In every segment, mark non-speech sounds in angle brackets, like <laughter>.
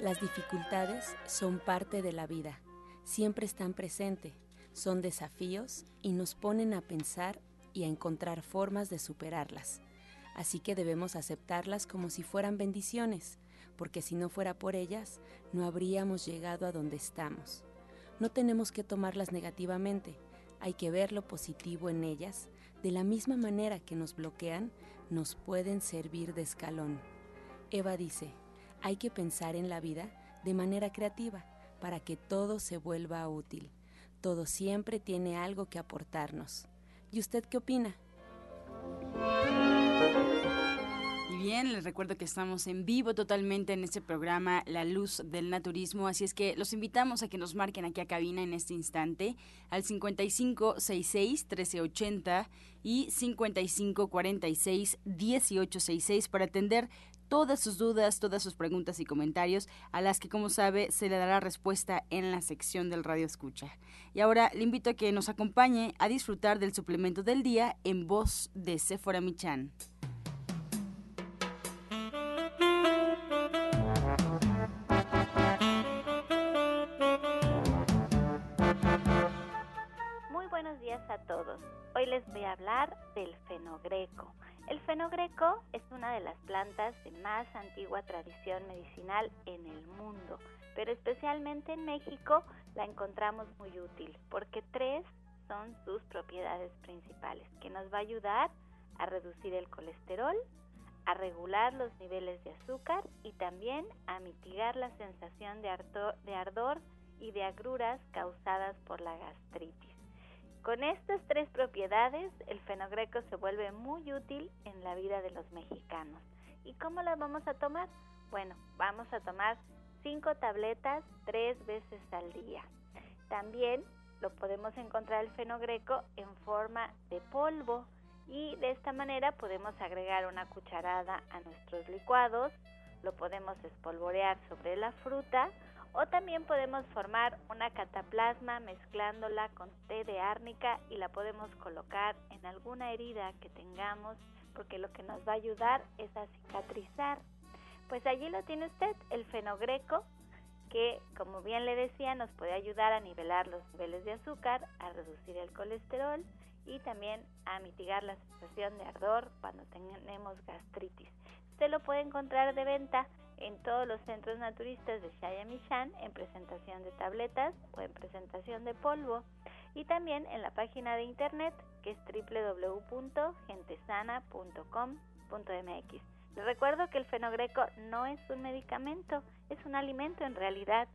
Las dificultades son parte de la vida, siempre están presentes, son desafíos y nos ponen a pensar y a encontrar formas de superarlas. Así que debemos aceptarlas como si fueran bendiciones porque si no fuera por ellas, no habríamos llegado a donde estamos. No tenemos que tomarlas negativamente, hay que ver lo positivo en ellas, de la misma manera que nos bloquean, nos pueden servir de escalón. Eva dice, hay que pensar en la vida de manera creativa para que todo se vuelva útil. Todo siempre tiene algo que aportarnos. ¿Y usted qué opina? bien, les recuerdo que estamos en vivo totalmente en este programa La Luz del Naturismo, así es que los invitamos a que nos marquen aquí a cabina en este instante al 5566-1380 y 5546-1866 para atender todas sus dudas, todas sus preguntas y comentarios, a las que, como sabe, se le dará respuesta en la sección del Radio Escucha. Y ahora le invito a que nos acompañe a disfrutar del suplemento del día en voz de Sephora Michan. Hoy les voy a hablar del fenogreco. El fenogreco es una de las plantas de más antigua tradición medicinal en el mundo, pero especialmente en México la encontramos muy útil porque tres son sus propiedades principales, que nos va a ayudar a reducir el colesterol, a regular los niveles de azúcar y también a mitigar la sensación de, ardor y de agruras causadas por la gastritis. Con estas tres propiedades, el fenogreco se vuelve muy útil en la vida de los mexicanos. ¿Y cómo las vamos a tomar? Bueno, vamos a tomar cinco tabletas tres veces al día. También lo podemos encontrar el fenogreco en forma de polvo y de esta manera podemos agregar una cucharada a nuestros licuados, lo podemos espolvorear sobre la fruta o también podemos formar una cataplasma mezclándola con té de árnica y la podemos colocar en alguna herida que tengamos porque lo que nos va a ayudar es a cicatrizar. Pues allí lo tiene usted, el fenogreco, que como bien le decía nos puede ayudar a nivelar los niveles de azúcar, a reducir el colesterol y también a mitigar la sensación de ardor cuando tenemos gastritis. Usted lo puede encontrar de venta en todos los centros naturistas de Shayamishan en presentación de tabletas o en presentación de polvo y también en la página de internet que es www.gentesana.com.mx. Les recuerdo que el fenogreco no es un medicamento, es un alimento en realidad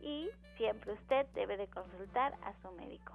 y siempre usted debe de consultar a su médico.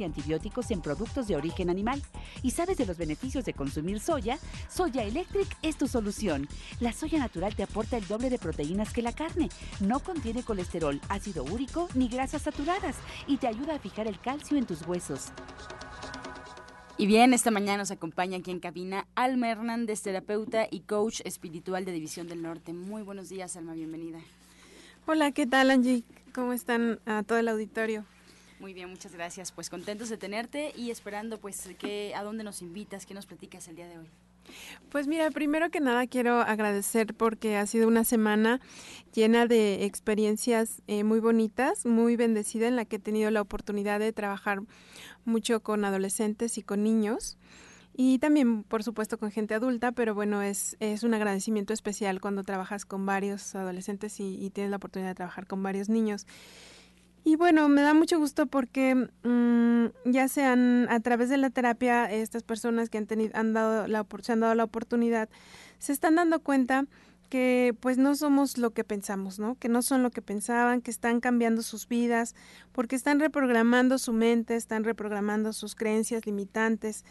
y antibióticos en productos de origen animal. ¿Y sabes de los beneficios de consumir soya? Soya Electric es tu solución. La soya natural te aporta el doble de proteínas que la carne. No contiene colesterol, ácido úrico ni grasas saturadas y te ayuda a fijar el calcio en tus huesos. Y bien, esta mañana nos acompaña aquí en cabina Alma Hernández, terapeuta y coach espiritual de División del Norte. Muy buenos días, Alma, bienvenida. Hola, ¿qué tal, Angie? ¿Cómo están a todo el auditorio? Muy bien, muchas gracias. Pues contentos de tenerte y esperando pues que a dónde nos invitas, qué nos platicas el día de hoy. Pues mira, primero que nada quiero agradecer porque ha sido una semana llena de experiencias eh, muy bonitas, muy bendecida en la que he tenido la oportunidad de trabajar mucho con adolescentes y con niños y también, por supuesto, con gente adulta, pero bueno, es, es un agradecimiento especial cuando trabajas con varios adolescentes y, tienes la oportunidad de trabajar con varios niños. Y bueno, me da mucho gusto porque mm, ya sean a través de la terapia, estas personas que han, tenido, han dado la, se han dado la oportunidad, se están dando cuenta que pues no somos lo que pensamos, ¿no? Que no son lo que pensaban, que están cambiando sus vidas, porque están reprogramando su mente, están reprogramando sus creencias limitantes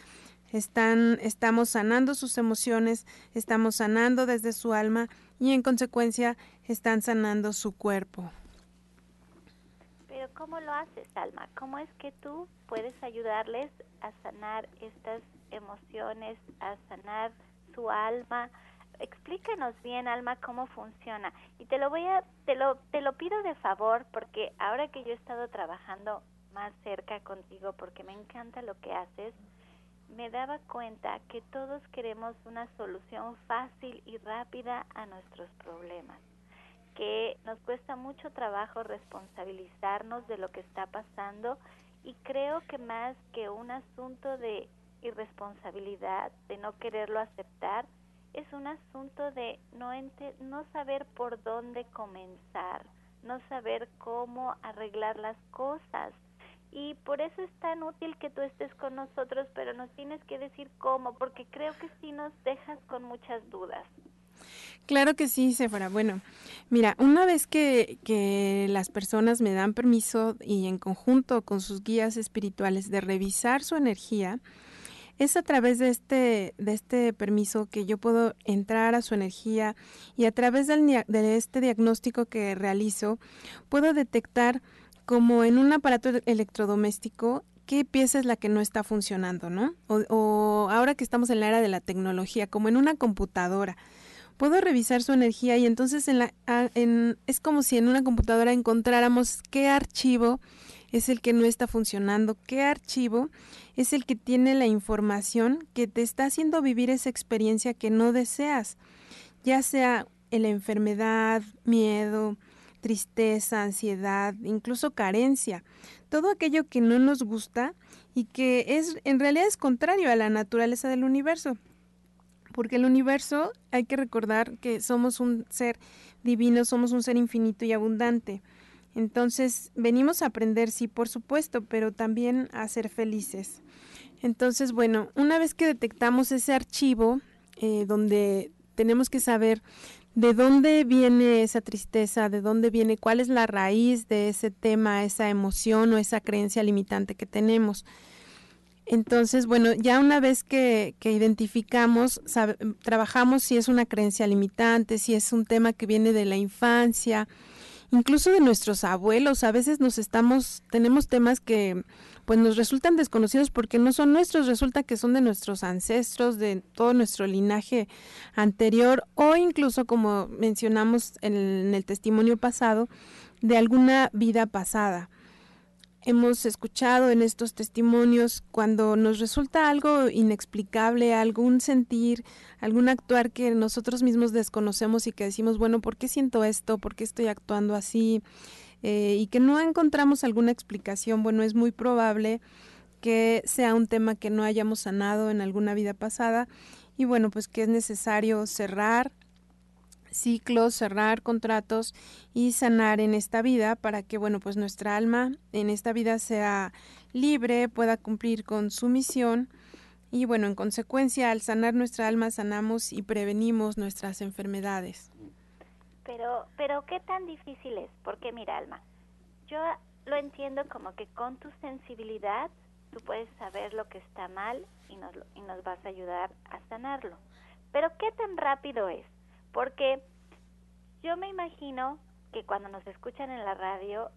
están, estamos sanando sus emociones, estamos sanando desde su alma y en consecuencia están sanando su cuerpo. ¿Cómo lo haces, Alma? ¿Cómo es que tú puedes ayudarles a sanar estas emociones, a sanar su alma? Explícanos bien, Alma, cómo funciona. Y te lo voy a te lo te lo pido de favor porque ahora que yo he estado trabajando más cerca contigo porque me encanta lo que haces, me daba cuenta que todos queremos una solución fácil y rápida a nuestros problemas, que nos cuesta mucho trabajo responsabilizarnos de lo que está pasando y creo que más que un asunto de irresponsabilidad, de no quererlo aceptar, es un asunto de no, no saber por dónde comenzar, no saber cómo arreglar las cosas y por eso es tan útil que tú estés con nosotros, pero nos tienes que decir cómo, porque creo que sí nos dejas con muchas dudas. Claro que sí, Sephora. Bueno, mira, una vez que, que las personas me dan permiso y en conjunto con sus guías espirituales de revisar su energía, es a través de este, de este permiso que yo puedo entrar a su energía y a través del, de este diagnóstico que realizo, puedo detectar como en un aparato electrodoméstico, qué pieza es la que no está funcionando, ¿no? O, ahora que estamos en la era de la tecnología, como en una computadora. Puedo revisar su energía y entonces en la, en, es como si en una computadora encontráramos qué archivo es el que no está funcionando, qué archivo es el que tiene la información que te está haciendo vivir esa experiencia que no deseas, ya sea la enfermedad, miedo, tristeza, ansiedad, incluso carencia, todo aquello que no nos gusta y que es en realidad es contrario a la naturaleza del universo. Porque el universo hay que recordar que somos un ser divino, somos un ser infinito y abundante. Entonces, venimos a aprender, sí, por supuesto, pero también a ser felices. Entonces, bueno, una vez que detectamos ese archivo, eh, donde tenemos que saber ¿De dónde viene esa tristeza? ¿De dónde viene? ¿Cuál es la raíz de ese tema, esa emoción o esa creencia limitante que tenemos? Entonces, bueno, ya una vez que, que identificamos, trabajamos si es una creencia limitante, si es un tema que viene de la infancia, incluso de nuestros abuelos. A veces nos estamos, tenemos temas que pues nos resultan desconocidos porque no son nuestros, resulta que son de nuestros ancestros, de todo nuestro linaje anterior o incluso como mencionamos en el testimonio pasado, de alguna vida pasada. Hemos escuchado en estos testimonios cuando nos resulta algo inexplicable, algún sentir, algún actuar que nosotros mismos desconocemos y que decimos, bueno, ¿por qué siento esto? ¿Por qué estoy actuando así? Eh, y que no encontramos alguna explicación, bueno, es muy probable que sea un tema que no hayamos sanado en alguna vida pasada y bueno, pues que es necesario cerrar ciclos, cerrar contratos y sanar en esta vida para que, bueno, pues nuestra alma en esta vida sea libre, pueda cumplir con su misión y, bueno, en consecuencia, al sanar nuestra alma, sanamos y prevenimos nuestras enfermedades. Pero, pero ¿qué tan difícil es? Porque mira, Alma, yo lo entiendo como que con tu sensibilidad tú puedes saber lo que está mal y nos, y nos vas a ayudar a sanarlo. Pero ¿qué tan rápido es? Porque yo me imagino que cuando nos escuchan en la radio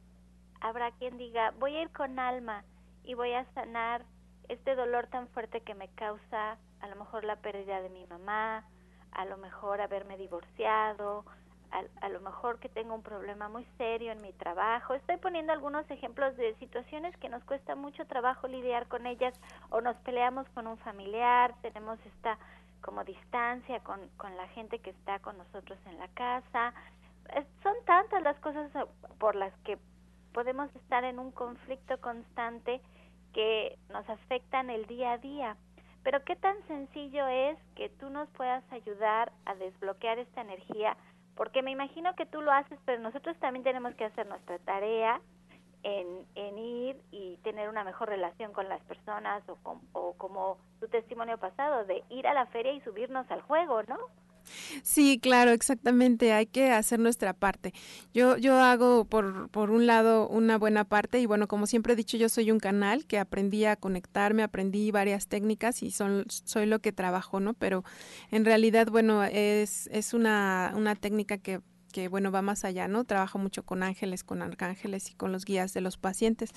habrá quien diga, voy a ir con alma y voy a sanar este dolor tan fuerte que me causa a lo mejor la pérdida de mi mamá, a lo mejor haberme divorciado, a, lo mejor que tengo un problema muy serio en mi trabajo. Estoy poniendo algunos ejemplos de situaciones que nos cuesta mucho trabajo lidiar con ellas o nos peleamos con un familiar, tenemos esta como distancia con, con la gente que está con nosotros en la casa. son tantas las cosas por las que podemos estar en un conflicto constante que nos afectan el día a día. Pero qué tan sencillo es que tú nos puedas ayudar a desbloquear esta energía, porque me imagino que tú lo haces, pero nosotros también tenemos que hacer nuestra tarea en, en ir y tener una mejor relación con las personas o, o como tu testimonio pasado, de ir a la feria y subirnos al juego, ¿no? Sí, claro, exactamente. Hay que hacer nuestra parte. Yo, yo hago por, por un lado una buena parte y bueno, como siempre he dicho, yo soy un canal que aprendí a conectarme, aprendí varias técnicas y son, soy lo que trabajo, ¿no? Pero en realidad, bueno, es, es una, una técnica que que bueno, va más allá, ¿no? Trabajo mucho con ángeles, con arcángeles y con los guías de los pacientes.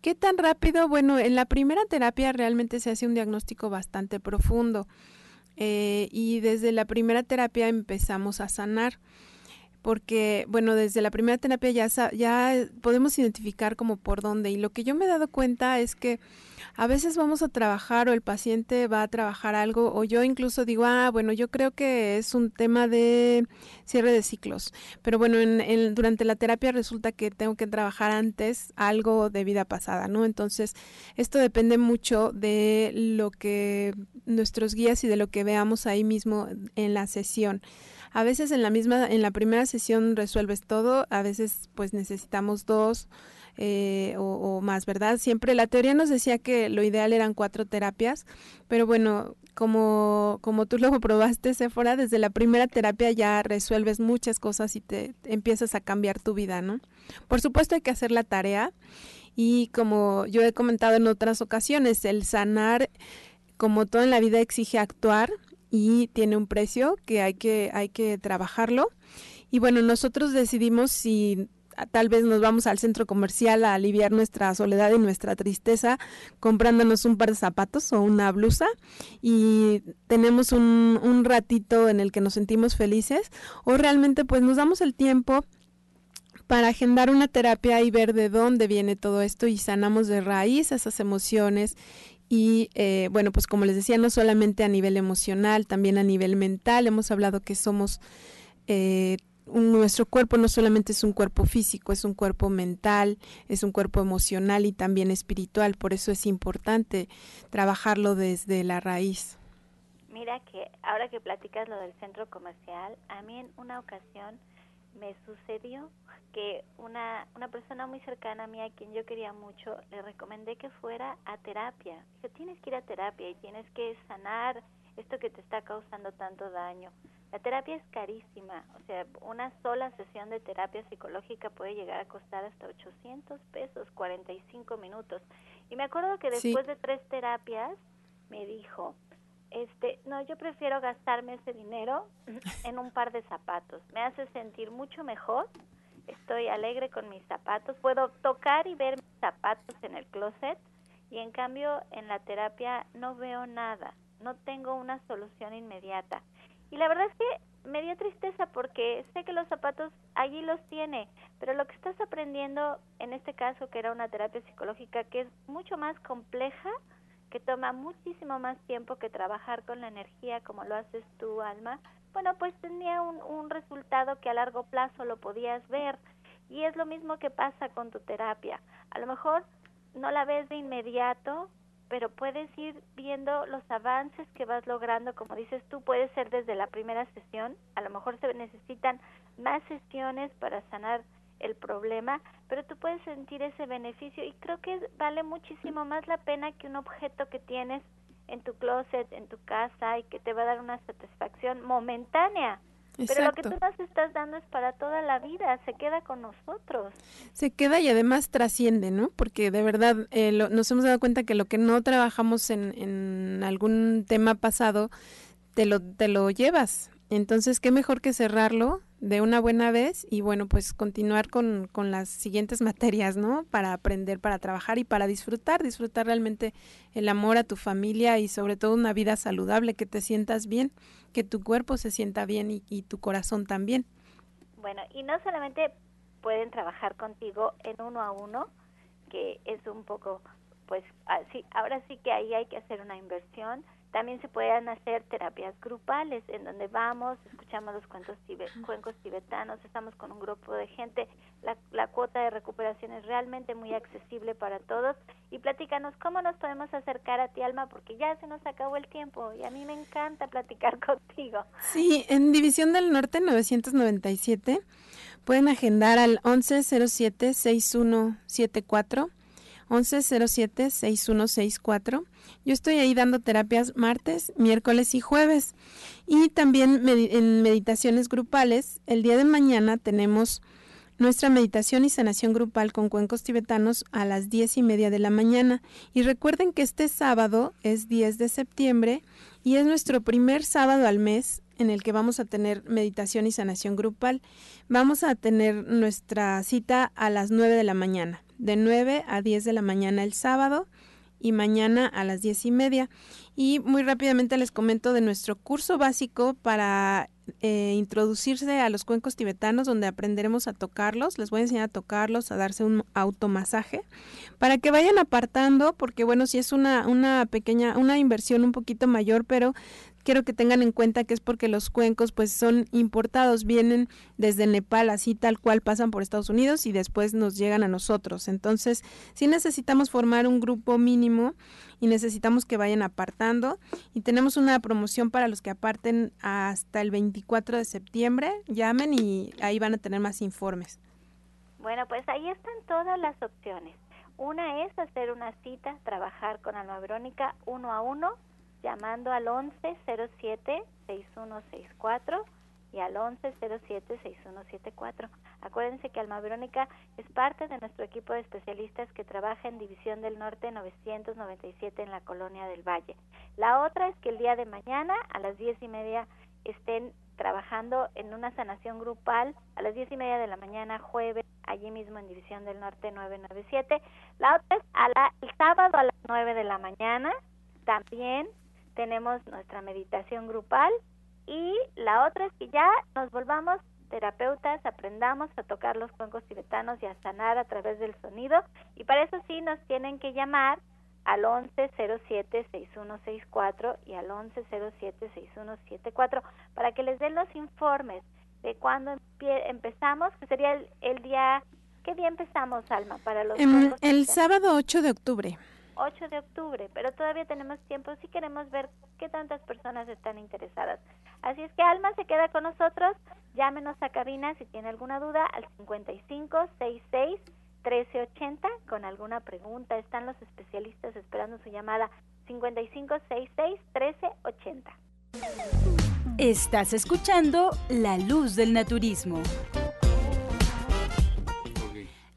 ¿Qué tan rápido? Bueno, en la primera terapia realmente se hace un diagnóstico bastante profundo. Eh, y desde la primera terapia empezamos a sanar porque, bueno, desde la primera terapia ya, ya podemos identificar como por dónde. Y lo que yo me he dado cuenta es que a veces vamos a trabajar o el paciente va a trabajar algo o yo incluso digo, ah, bueno, yo creo que es un tema de cierre de ciclos. Pero bueno, en, durante la terapia resulta que tengo que trabajar antes algo de vida pasada, ¿no? Entonces, esto depende mucho de lo que nuestros guías y de lo que veamos ahí mismo en la sesión. A veces en la misma, en la primera sesión resuelves todo, a veces pues necesitamos dos eh, o, más, ¿verdad? Siempre la teoría nos decía que lo ideal eran cuatro terapias, pero bueno, como, como tú lo <laughs> probaste, Sephora, desde la primera terapia ya resuelves muchas cosas y te, empiezas a cambiar tu vida, ¿no? Por supuesto hay que hacer la tarea y como yo he comentado en otras ocasiones, el sanar, como todo en la vida, exige actuar y tiene un precio que hay que, hay que trabajarlo. Y bueno, nosotros decidimos si tal vez nos vamos al centro comercial a aliviar nuestra soledad y nuestra tristeza comprándonos un par de zapatos o una blusa y tenemos un, un ratito en el que nos sentimos felices o realmente pues nos damos el tiempo para agendar una terapia y ver de dónde viene todo esto y sanamos de raíz esas emociones y eh, bueno, pues como les decía, no solamente a nivel emocional, también a nivel mental. Hemos hablado que somos, eh, nuestro cuerpo no solamente es un cuerpo físico, es un cuerpo mental, es un cuerpo emocional y también espiritual. Por eso es importante trabajarlo desde la raíz. Mira que ahora que platicas lo del centro comercial, a mí en una ocasión me sucedió que una, una persona muy cercana a mí, a quien yo quería mucho, le recomendé que fuera a terapia. Dijo, tienes que ir a terapia y tienes que sanar esto que te está causando tanto daño. La terapia es carísima, o sea, una sola sesión de terapia psicológica puede llegar a costar hasta 800 pesos, 45 minutos. Y me acuerdo que después de tres terapias me dijo, este, no, yo prefiero gastarme ese dinero en un par de zapatos. Me hace sentir mucho mejor. Estoy alegre con mis zapatos. Puedo tocar y ver mis zapatos en el closet y en cambio en la terapia no veo nada. No tengo una solución inmediata. Y la verdad es que me dio tristeza porque sé que los zapatos allí los tiene, pero lo que estás aprendiendo en este caso, que era una terapia psicológica que es mucho más compleja, que toma muchísimo más tiempo que trabajar con la energía como lo haces tú, Alma, bueno, pues tenía un, un resultado que a largo plazo lo podías ver. Y es lo mismo que pasa con tu terapia. A lo mejor no la ves de inmediato, pero puedes ir viendo los avances que vas logrando, como dices tú, puede ser desde la primera sesión, a lo mejor se necesitan más sesiones para sanar el problema, pero tú puedes sentir ese beneficio y creo que vale muchísimo más la pena que un objeto que tienes en tu closet, en tu casa y que te va a dar una satisfacción momentánea. Pero lo que tú nos estás dando es para toda la vida, se queda con nosotros. Se queda y además trasciende, ¿no? Porque de verdad eh, nos hemos dado cuenta que lo que no trabajamos en, en algún tema pasado, te lo, te lo llevas. Entonces, qué mejor que cerrarlo de una buena vez y bueno, pues continuar con, con, las siguientes materias, ¿no? Para aprender, para trabajar y para disfrutar, disfrutar realmente el amor a tu familia y sobre todo una vida saludable, que te sientas bien, que tu cuerpo se sienta bien y, y tu corazón también. Bueno, y no solamente pueden trabajar contigo en uno a uno, que es un poco, pues, así, ahora sí que ahí hay que hacer una inversión, también se pueden hacer terapias grupales en donde vamos, escuchamos los cuentos cuencos tibetanos, estamos con un grupo de gente, la, la, cuota de recuperación es realmente muy accesible para todos. Y platícanos cómo nos podemos acercar a ti, Alma, porque ya se nos acabó el tiempo y a mí me encanta platicar <laughs> contigo. Sí, en División del Norte 997 pueden agendar al 1107-6174 1107-6164. Yo estoy ahí dando terapias martes, miércoles y jueves. Y también en meditaciones grupales, el día de mañana tenemos nuestra meditación y sanación grupal con cuencos tibetanos a las diez y media de la mañana. Y recuerden que este sábado es 10 de septiembre y es nuestro primer sábado al mes en el que vamos a tener meditación y sanación grupal. Vamos a tener nuestra cita a las 9 de la mañana de 9 a 10 de la mañana el sábado y mañana a las 10 y media. Y muy rápidamente les comento de nuestro curso básico para eh, introducirse a los cuencos tibetanos, donde aprenderemos a tocarlos. Les voy a enseñar a tocarlos, a darse un automasaje, para que vayan apartando, porque bueno, si es una, una pequeña, una inversión un poquito mayor, pero quiero que tengan en cuenta que es porque los cuencos pues son importados, vienen desde Nepal así tal cual pasan por Estados Unidos y después nos llegan a nosotros. Entonces, sí necesitamos formar un grupo mínimo y necesitamos que vayan apartando y tenemos una promoción para los que aparten hasta el 24 de septiembre. Llamen y ahí van a tener más informes. Bueno, pues ahí están todas las opciones. Una es hacer una cita, trabajar con Alma Verónica uno a uno llamando al 1107-6164 y al 1107-6174. Acuérdense que Alma Verónica es parte de nuestro equipo de especialistas que trabaja en División del Norte 997 en la Colonia del Valle. La otra es que el día de mañana a las diez y media estén trabajando en una sanación grupal a las diez y media de la mañana jueves allí mismo en División del Norte 997. La otra es a la, el sábado a las 9 de la mañana también tenemos nuestra meditación grupal y la otra es que ya nos volvamos terapeutas, aprendamos a tocar los cuencos tibetanos y a sanar a través del sonido y para eso sí nos tienen que llamar al 1107-6164 y al 1107-6174 para que les den los informes de cuándo empezamos, que sería el, día, ¿qué día empezamos, Alma, para los em, El sábado 8 de octubre. 8 de octubre, pero todavía tenemos tiempo si queremos ver qué tantas personas están interesadas. Así es que Alma se queda con nosotros, llámenos a cabina si tiene alguna duda al 5566 1380 con alguna pregunta. Están los especialistas esperando su llamada 5566 1380. Estás escuchando La Luz del Naturismo.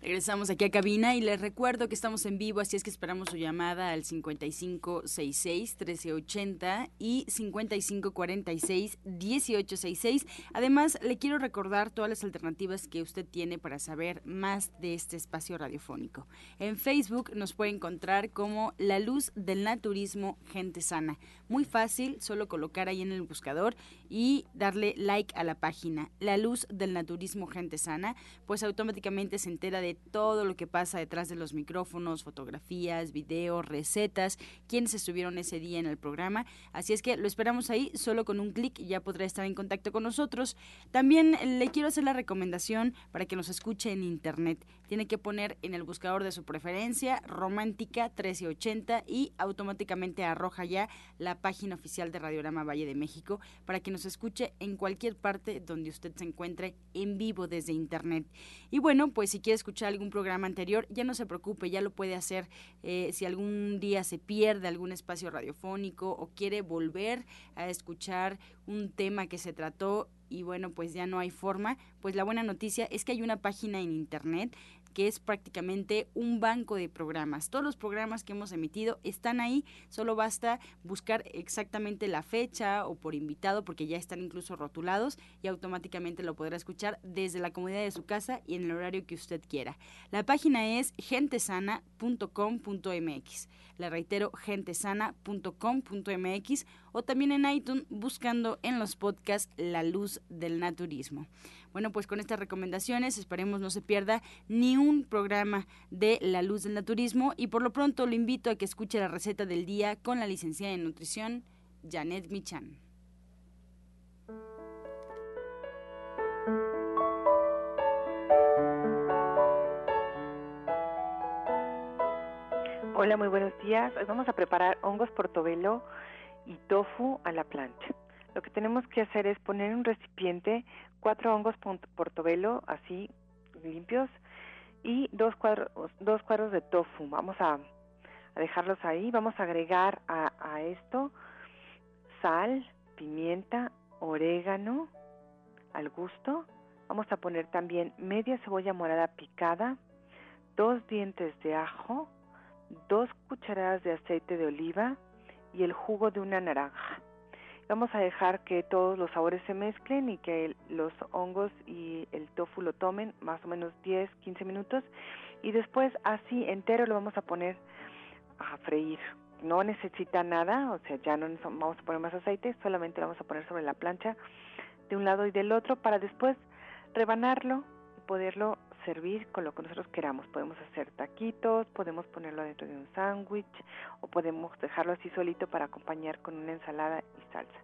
Regresamos aquí a cabina y les recuerdo que estamos en vivo, así es que esperamos su llamada al 5566-1380 y 5546-1866. Además, le quiero recordar todas las alternativas que usted tiene para saber más de este espacio radiofónico. En Facebook nos puede encontrar como La Luz del Naturismo Gente Sana. Muy fácil, solo colocar ahí en el buscador y darle like a la página La Luz del Naturismo Gente Sana, pues automáticamente se entera de todo lo que pasa detrás de los micrófonos, fotografías, videos, recetas, quienes estuvieron ese día en el programa. Así es que lo esperamos ahí, solo con un clic ya podrá estar en contacto con nosotros. También le quiero hacer la recomendación para que nos escuche en internet. Tiene que poner en el buscador de su preferencia Romántica 1380 y automáticamente arroja ya la página oficial de Radiorama Valle de México para que nos escuche en cualquier parte donde usted se encuentre en vivo desde internet. Y bueno, pues si quiere escuchar algún programa anterior, ya no se preocupe, ya lo puede hacer eh, si algún día se pierde algún espacio radiofónico o quiere volver a escuchar un tema que se trató y bueno, pues ya no hay forma, pues la buena noticia es que hay una página en internet que es prácticamente un banco de programas. Todos los programas que hemos emitido están ahí, solo basta buscar exactamente la fecha o por invitado, porque ya están incluso rotulados y automáticamente lo podrá escuchar desde la comodidad de su casa y en el horario que usted quiera. La página es gentesana.com.mx. La reitero, gentesana.com.mx o también en iTunes buscando en los podcasts La Luz del Naturismo. Bueno, pues con estas recomendaciones esperemos no se pierda ni un programa de La Luz del Naturismo y por lo pronto lo invito a que escuche la receta del día con la licenciada en nutrición Janet Michan. Hola, muy buenos días. Vamos a preparar hongos portobelo y tofu a la plancha. Lo que tenemos que hacer es poner en un recipiente cuatro hongos portobelo así limpios y dos cuadros, dos cuadros de tofu. Vamos a, dejarlos ahí. Vamos a agregar a, a esto sal, pimienta, orégano al gusto. Vamos a poner también media cebolla morada picada, dos dientes de ajo, dos cucharadas de aceite de oliva y el jugo de una naranja. Vamos a dejar que todos los sabores se mezclen y que los hongos y el tofu lo tomen más o menos 10, 15 minutos y después así entero lo vamos a poner a freír. No necesita nada, o sea, ya no vamos a poner más aceite, solamente lo vamos a poner sobre la plancha de un lado y del otro para después rebanarlo y poderlo servir con lo que nosotros queramos. Podemos hacer taquitos, podemos ponerlo dentro de un sándwich o podemos dejarlo así solito para acompañar con una ensalada y salsa.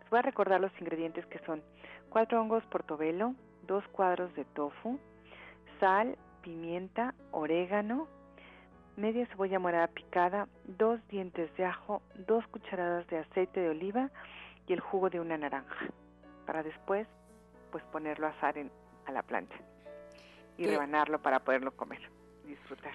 Les voy a recordar los ingredientes que son cuatro hongos portobelo, dos cuadros de tofu, sal, pimienta, orégano, media cebolla morada picada, dos dientes de ajo, dos cucharadas de aceite de oliva y el jugo de una naranja. Para después, pues ponerlo a asar en, a la plancha y rebanarlo para poderlo comer disfrutar.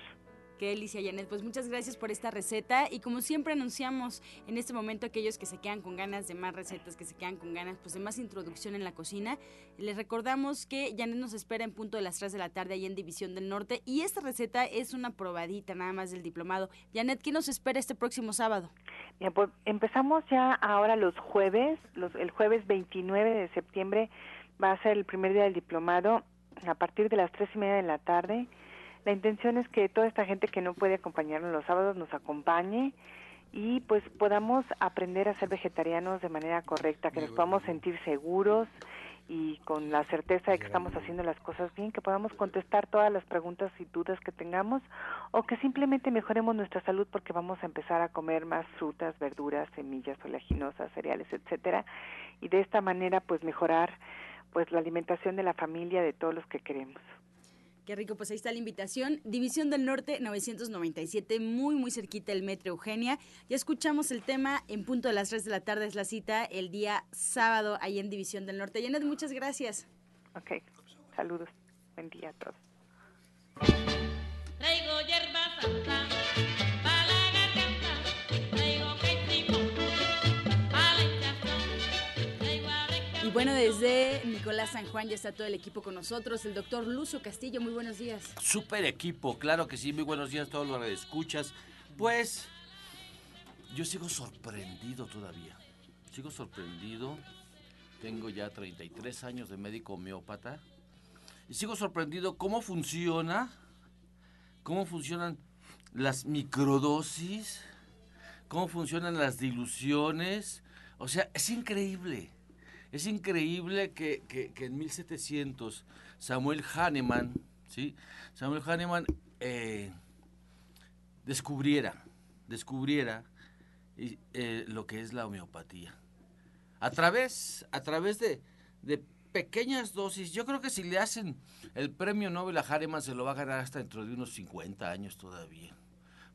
Qué delicia, Janet. Pues muchas gracias por esta receta. Y como siempre anunciamos en este momento aquellos que se quedan con ganas de más recetas, que se quedan con ganas pues de más introducción en la cocina, les recordamos que Janet nos espera en punto de las 3 de la tarde ahí en División del Norte. Y esta receta es una probadita nada más del diplomado. Janet, ¿qué nos espera este próximo sábado? Bien, pues empezamos ya ahora los jueves. Los, el jueves 29 de septiembre va a ser el primer día del diplomado a partir de las tres y media de la tarde. La intención es que toda esta gente que no puede acompañarnos los sábados nos acompañe y pues podamos aprender a ser vegetarianos de manera correcta, que nos podamos sentir seguros y con la certeza de que estamos haciendo las cosas bien, que podamos contestar todas las preguntas y dudas que tengamos o que simplemente mejoremos nuestra salud porque vamos a empezar a comer más frutas, verduras, semillas oleaginosas, cereales, etcétera, y de esta manera pues mejorar pues la alimentación de la familia de todos los que queremos. Qué rico, pues ahí está la invitación. División del Norte 997, muy, muy cerquita del Metro Eugenia. Ya escuchamos el tema en punto de las 3 de la tarde, es la cita el día sábado ahí en División del Norte. Janet, muchas gracias. Ok, saludos. Buen día a todos. Bueno, desde Nicolás San Juan ya está todo el equipo con nosotros. El doctor Lucio Castillo, muy buenos días. Super equipo, claro que sí. Muy buenos días a todos los que escuchas. Pues yo sigo sorprendido todavía. Sigo sorprendido. Tengo ya 33 años de médico homeópata. Y sigo sorprendido cómo funciona, cómo funcionan las microdosis, cómo funcionan las diluciones. O sea, es increíble. Es increíble que, en 1700 Samuel Hahnemann, ¿sí? Samuel Hahnemann eh, descubriera, descubriera eh, lo que es la homeopatía. A través, a través de, de pequeñas dosis, yo creo que si le hacen el premio Nobel a Hahnemann se lo va a ganar hasta dentro de unos 50 años todavía,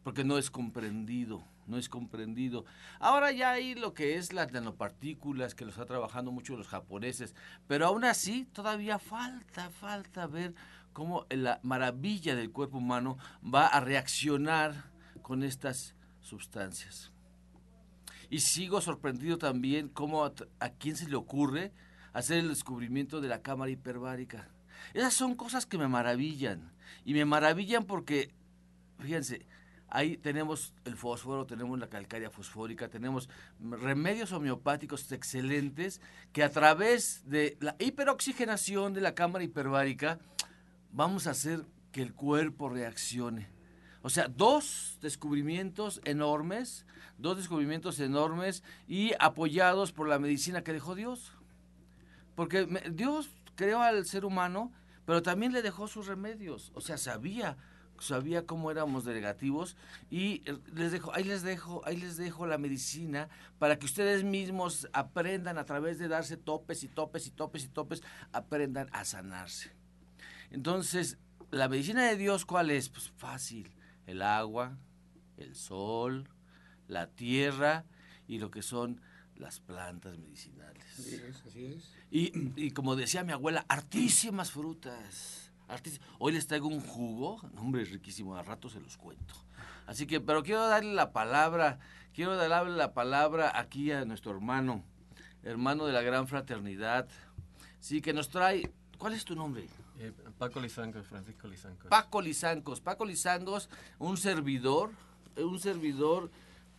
porque no es comprendido no es comprendido. Ahora ya hay lo que es las nanopartículas, que lo está trabajando mucho los japoneses, pero aún así todavía falta, falta ver cómo la maravilla del cuerpo humano va a reaccionar con estas sustancias. Y sigo sorprendido también cómo a, a quién se le ocurre hacer el descubrimiento de la cámara hiperbárica. Esas son cosas que me maravillan. Y me maravillan porque, fíjense, Ahí tenemos el fósforo, tenemos la calcaria fosfórica, tenemos remedios homeopáticos excelentes que a través de la hiperoxigenación de la cámara hiperbárica vamos a hacer que el cuerpo reaccione. O sea, dos descubrimientos enormes, dos descubrimientos enormes y apoyados por la medicina que dejó Dios. Porque Dios creó al ser humano, pero también le dejó sus remedios. O sea, sabía sabía cómo éramos negativos y les dejo, ahí les dejo, ahí les dejo la medicina para que ustedes mismos aprendan a través de darse topes y topes y topes y topes, aprendan a sanarse. Entonces, la medicina de Dios, ¿cuál es? Pues fácil, el agua, el sol, la tierra y lo que son las plantas medicinales. así es. Y, como decía mi abuela, hartísimas frutas. Hoy les traigo un jugo, hombre, es riquísimo, a rato se los cuento. Así que, pero quiero darle la palabra, quiero darle la palabra aquí a nuestro hermano, hermano de la gran fraternidad, sí, que nos trae, ¿cuál es tu nombre? Eh, Paco Lizancos, Francisco Lizancos. Paco Lizancos, Paco Lizancos, un servidor, un servidor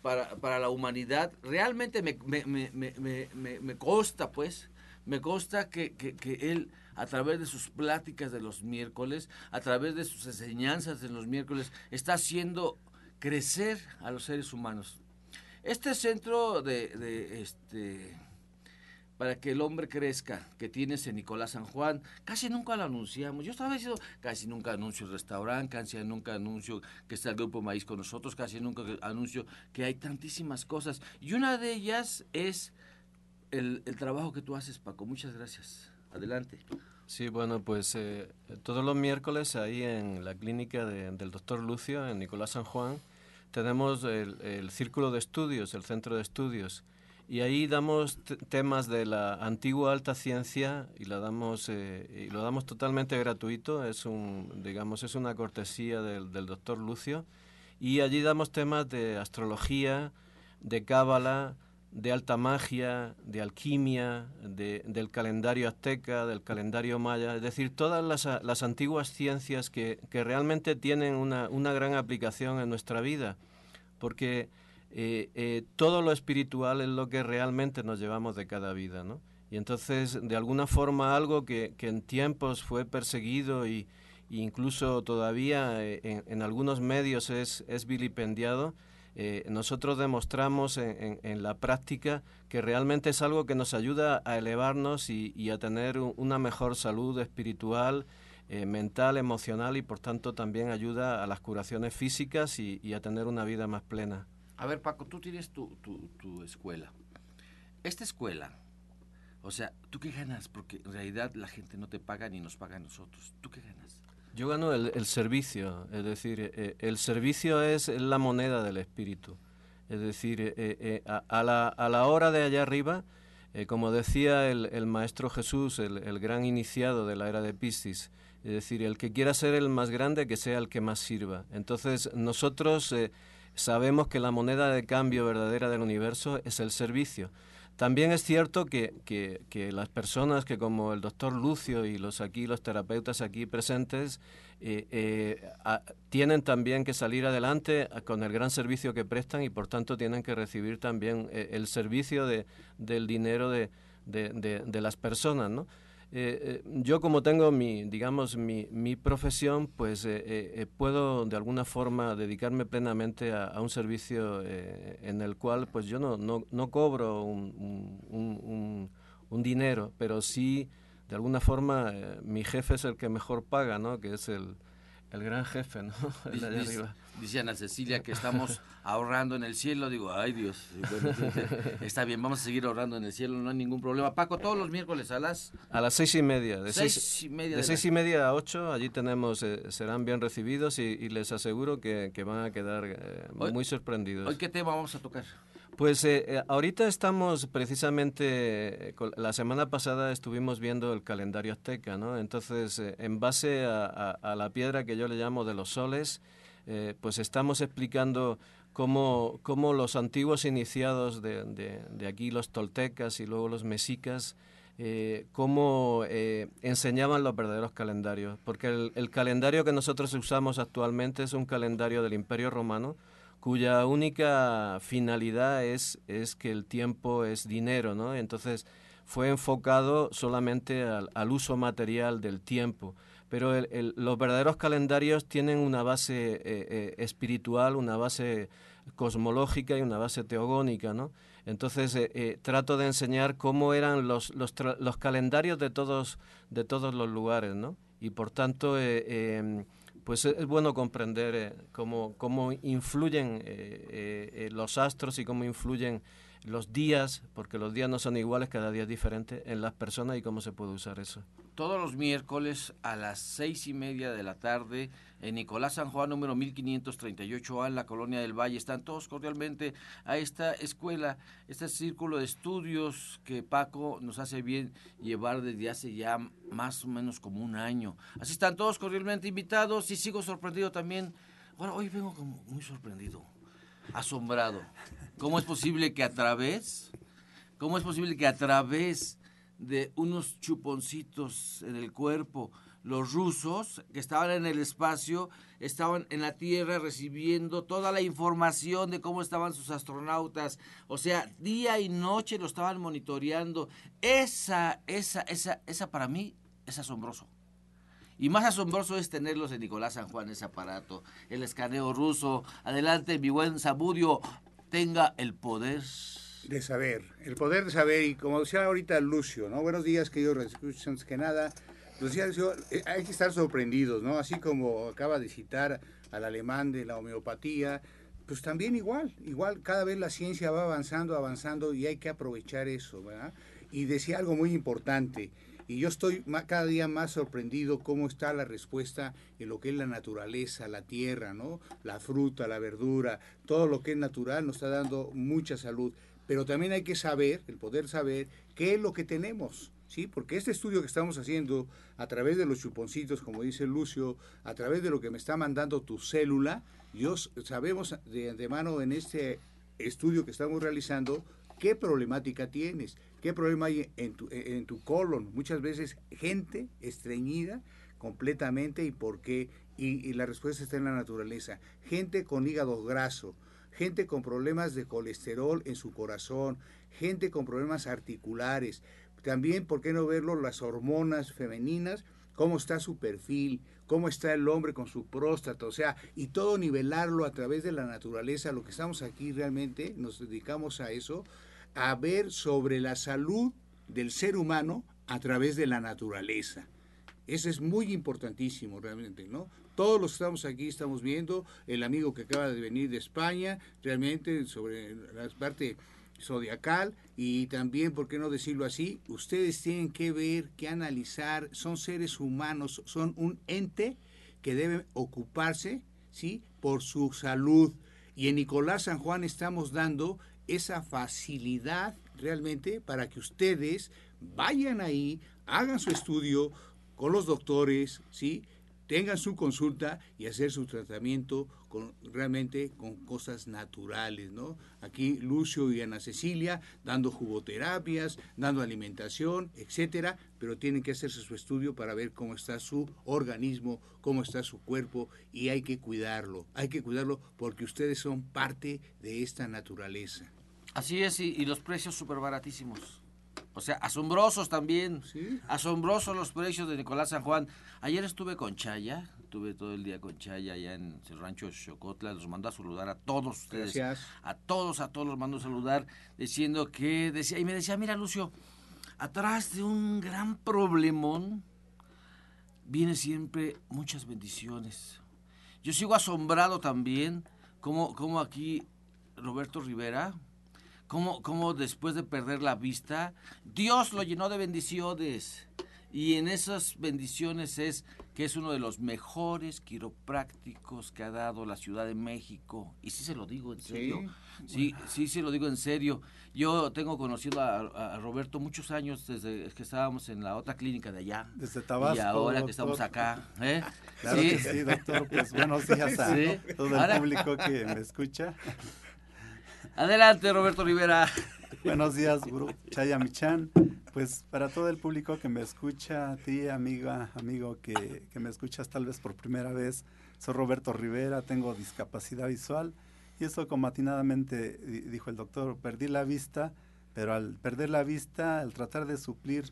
para, para la humanidad. Realmente me, me, me, me, me consta, pues, me consta que, que, él, a través de sus pláticas de los miércoles, a través de sus enseñanzas de los miércoles, está haciendo crecer a los seres humanos. Este centro de, este para que el hombre crezca, que tienes en Nicolás San Juan, casi nunca lo anunciamos. Yo estaba diciendo, casi nunca anuncio el restaurante, casi nunca anuncio que está el Grupo Maíz con nosotros, casi nunca anuncio que hay tantísimas cosas. Y una de ellas es el, trabajo que tú haces, Paco. Muchas gracias. Adelante. Sí, bueno, pues eh, todos los miércoles ahí en la clínica del doctor Lucio, en Nicolás San Juan, tenemos el, círculo de estudios, el centro de estudios. Y ahí damos temas de la antigua alta ciencia y, la damos, eh, y lo damos totalmente gratuito. Es, un, digamos, es una cortesía del, del doctor Lucio. Y allí damos temas de astrología, de cábala, de alta magia, de alquimia, de, del calendario azteca, del calendario maya, es decir, todas las, las antiguas ciencias que, que realmente tienen una, una, gran aplicación en nuestra vida, porque eh, eh, todo lo espiritual es lo que realmente nos llevamos de cada vida, ¿no? Y entonces, de alguna forma, algo que, que en tiempos fue perseguido y, incluso todavía eh, en, en, algunos medios es, es vilipendiado, eh, nosotros demostramos en, la práctica que realmente es algo que nos ayuda a elevarnos y, a tener una mejor salud espiritual, eh, mental, emocional y por tanto también ayuda a las curaciones físicas y, a tener una vida más plena. A ver Paco, tú tienes tu, tu escuela. Esta escuela, o sea, ¿tú qué ganas? Porque en realidad la gente no te paga ni nos paga a nosotros. ¿Tú qué ganas? Yo gano el, servicio, es decir, eh, el servicio es la moneda del espíritu. Es decir, eh, eh, a, la, a, la, hora de allá arriba, como decía el, maestro Jesús, el, gran iniciado de la era de Piscis, es decir, el que quiera ser el más grande, que sea el que más sirva. Entonces, nosotros sabemos que la moneda de cambio verdadera del universo es el servicio. También es cierto que, que, las personas que como el doctor Lucio y los aquí, los terapeutas aquí presentes, eh, eh, tienen también que salir adelante con el gran servicio que prestan y por tanto tienen que recibir también eh, el servicio de, del dinero de, de, de las personas, ¿no? Eh, eh, yo como tengo mi, digamos, mi, mi profesión, pues eh, puedo de alguna forma dedicarme plenamente a, un servicio en el cual pues yo no, no, no cobro un, un, un, dinero, pero sí de alguna forma mi jefe es el que mejor paga, ¿no? Que es el, el gran jefe, ¿no? <laughs> El de arriba. Dice Ana Cecilia que estamos <laughs> ahorrando en el cielo. Digo, ay Dios, está bien, vamos a seguir ahorrando en el cielo, no hay ningún problema. Paco, todos los miércoles a las... A las seis y media. De seis, y media. De, seis y media a ocho, allí tenemos, eh, serán bien recibidos y, les aseguro que, van a quedar eh, muy sorprendidos. ¿Hoy qué tema vamos a tocar? Pues eh, eh, ahorita estamos precisamente, eh, la semana pasada estuvimos viendo el calendario azteca, ¿no? Entonces, en base a, la piedra que yo le llamo de los soles, pues estamos explicando cómo, cómo, los antiguos iniciados de, de, aquí, los toltecas y luego los mexicas, cómo enseñaban los verdaderos calendarios. Porque el calendario que nosotros usamos actualmente es un calendario del Imperio Romano, cuya única finalidad es, es que el tiempo es dinero, ¿no? Entonces fue enfocado solamente al, uso material del tiempo. pero los verdaderos calendarios tienen una base eh, eh, espiritual, una base cosmológica y una base teogónica, ¿no? Entonces eh, trato de enseñar cómo eran los, los, calendarios de todos, de todos los lugares, ¿no? Y por tanto, em, pues es bueno comprender cómo, cómo influyen los astros y cómo influyen los días, porque los días no son iguales, cada día es diferente, en las personas y cómo se puede usar eso. Todos los miércoles a las seis y media de la tarde en Nicolás San Juan, número 1538A, en la Colonia del Valle. Están todos cordialmente a esta escuela, este círculo de estudios que Paco nos hace bien llevar desde hace ya más o menos como un año. Así están todos cordialmente invitados y sigo sorprendido también. Bueno, hoy vengo como muy sorprendido, asombrado. ¿Cómo es posible que a través, cómo es posible que a través de unos chuponcitos en el cuerpo, los rusos que estaban en el espacio, estaban en la Tierra recibiendo toda la información de cómo estaban sus astronautas, o sea, día y noche lo estaban monitoreando. Esa, esa, esa, esa para mí es asombroso. Y más asombroso es tenerlos en Nicolás San Juan, ese aparato, el escaneo ruso. Adelante, mi buen Sabudio, tenga el poder de saber, el poder de saber, y como decía ahorita Lucio, ¿no? Buenos días, queridos escuchan que nada, decía eh, hay que estar sorprendidos, ¿no? Así como acaba de citar al alemán de la homeopatía, pues también igual, igual cada vez la ciencia va avanzando, avanzando y hay que aprovechar eso, ¿verdad? Y decía algo muy importante, y yo estoy cada día más sorprendido cómo está la respuesta en lo que es la naturaleza, la tierra, ¿no? La fruta, la verdura, todo lo que es natural nos está dando mucha salud. Pero también hay que saber, el poder saber, qué es lo que tenemos. ¿sí? Porque este estudio que estamos haciendo a través de los chuponcitos, como dice Lucio, a través de lo que me está mandando tu célula, yo sabemos de antemano en este estudio que estamos realizando qué problemática tienes, qué problema hay en tu, en tu colon. Muchas veces gente estreñida completamente y por qué. Y, y, la respuesta está en la naturaleza. Gente con hígado graso, gente con problemas de colesterol en su corazón, gente con problemas articulares. También, ¿por qué no verlo? Las hormonas femeninas, cómo está su perfil, cómo está el hombre con su próstata, o sea, y todo nivelarlo a través de la naturaleza. Lo que estamos aquí realmente, nos dedicamos a eso, a ver sobre la salud del ser humano a través de la naturaleza. Eso es muy importantísimo realmente, ¿no? Todos los que estamos aquí estamos viendo, el amigo que acaba de venir de España, realmente sobre la parte zodiacal y también, ¿por qué no decirlo así? Ustedes tienen que ver, que analizar, son seres humanos, son un ente que debe ocuparse, ¿sí? Por su salud. Y en Nicolás San Juan estamos dando esa facilidad realmente para que ustedes vayan ahí, hagan su estudio con los doctores, ¿sí? tengan su consulta y hacer su tratamiento con, realmente con cosas naturales, ¿no? Aquí Lucio y Ana Cecilia dando jugoterapias, dando alimentación, etcétera, pero tienen que hacerse su estudio para ver cómo está su organismo, cómo está su cuerpo y hay que cuidarlo, hay que cuidarlo porque ustedes son parte de esta naturaleza. Así es, y, los precios súper baratísimos. O sea, asombrosos también. Asombrosos los precios de Nicolás San Juan. Ayer estuve con Chaya, estuve todo el día con Chaya allá en el rancho Chocotla. Los mando a saludar a todos ustedes. A todos, a todos los mando a saludar diciendo que decía, y me decía, mira Lucio, atrás de un gran problemón viene siempre muchas bendiciones. Yo sigo asombrado también como, como aquí Roberto Rivera, cómo, cómo después de perder la vista, Dios lo llenó de bendiciones. Y en esas bendiciones es que es uno de los mejores quiroprácticos que ha dado la Ciudad de México. Y sí se lo digo en serio. Sí, sí, se lo digo en serio. Yo tengo conocido a, Roberto muchos años desde que estábamos en la otra clínica de allá. Desde Tabasco. Y ahora que estamos acá. ¿eh? Claro sí. que sí, doctor. Pues buenos días a todo el público que me escucha. Adelante, Roberto Rivera. <laughs> Buenos días, Chaya Michan. Pues para todo el público que me escucha, a ti, amiga, amigo que, que me escuchas tal vez por primera vez, soy Roberto Rivera, tengo discapacidad visual y eso como atinadamente dijo el doctor, perdí la vista, pero al perder la vista, al tratar de suplir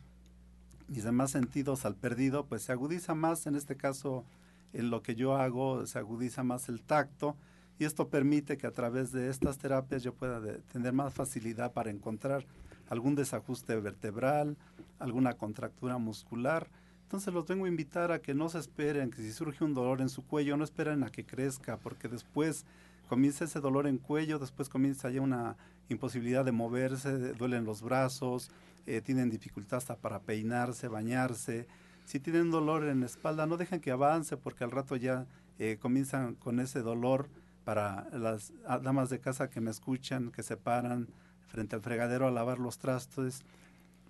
mis demás sentidos al perdido, pues se agudiza más, en este caso, en lo que yo hago, se agudiza más el tacto y esto permite que a través de estas terapias yo pueda tener más facilidad para encontrar algún desajuste vertebral, alguna contractura muscular. Entonces los vengo a invitar a que no se esperen, que si surge un dolor en su cuello, no esperen a que crezca, porque después comienza ese dolor en cuello, después comienza ya una imposibilidad de moverse, duelen los brazos, eh, tienen dificultad hasta para peinarse, bañarse. Si tienen dolor en la espalda, no dejen que avance porque al rato ya eh, comienzan con ese dolor para las damas de casa que me escuchan, que se paran frente al fregadero a lavar los trastos,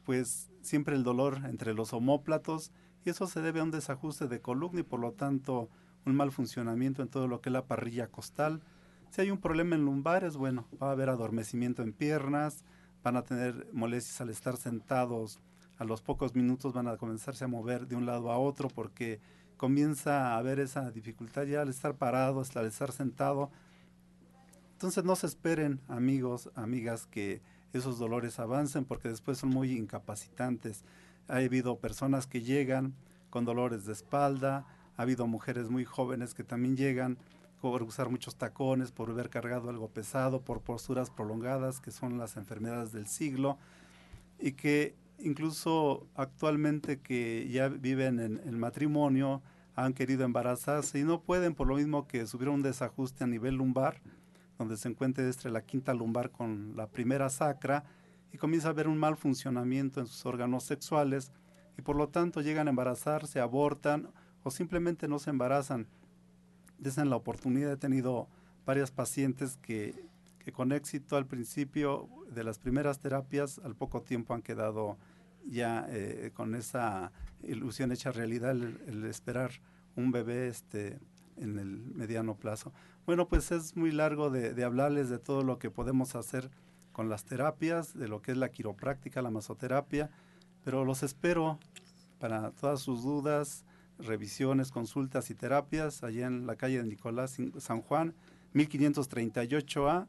pues siempre el dolor entre los homóplatos y eso se debe a un desajuste de columna y por lo tanto un mal funcionamiento en todo lo que es la parrilla costal. Si hay un problema en lumbares, bueno, va a haber adormecimiento en piernas, van a tener molestias al estar sentados, a los pocos minutos van a comenzarse a mover de un lado a otro porque comienza a haber esa dificultad ya al estar parado, al estar sentado. Entonces no se esperen, amigos, amigas, que esos dolores avancen porque después son muy incapacitantes. Ha habido personas que llegan con dolores de espalda, ha habido mujeres muy jóvenes que también llegan por usar muchos tacones, por haber cargado algo pesado, por posturas prolongadas, que son las enfermedades del siglo, y que incluso actualmente que ya viven en matrimonio, han querido embarazarse y no pueden por lo mismo que subieron un desajuste a nivel lumbar, donde se encuentra entre la quinta lumbar con la primera sacra y comienza a haber un mal funcionamiento en sus órganos sexuales y por lo tanto llegan a embarazarse, abortan o simplemente no se embarazan. Desen la oportunidad, he tenido varias pacientes que, con éxito al principio de las primeras terapias, al poco tiempo han quedado ya eh, con esa ilusión hecha realidad el, esperar un bebé este en el mediano plazo. Bueno, pues es muy largo de, de, hablarles de todo lo que podemos hacer con las terapias, de lo que es la quiropráctica, la masoterapia, pero los espero para todas sus dudas, revisiones, consultas y terapias allá en la calle de Nicolás San Juan, 1538A,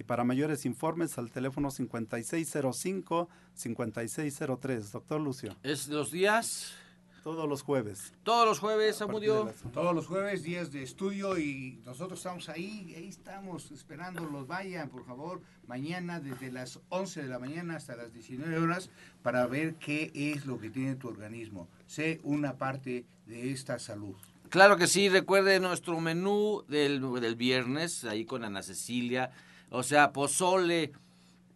y para mayores informes al teléfono 5605-5603. Doctor Lucio. ¿Es los días? Todos los jueves. Todos los jueves, Samudio. Todos los jueves, días de estudio y nosotros estamos ahí, ahí estamos esperando, los vayan, por favor, mañana desde las 11 de la mañana hasta las 19 horas para ver qué es lo que tiene tu organismo. Sé una parte de esta salud. Claro que sí, recuerde nuestro menú del, del viernes, ahí con Ana Cecilia o sea, pozole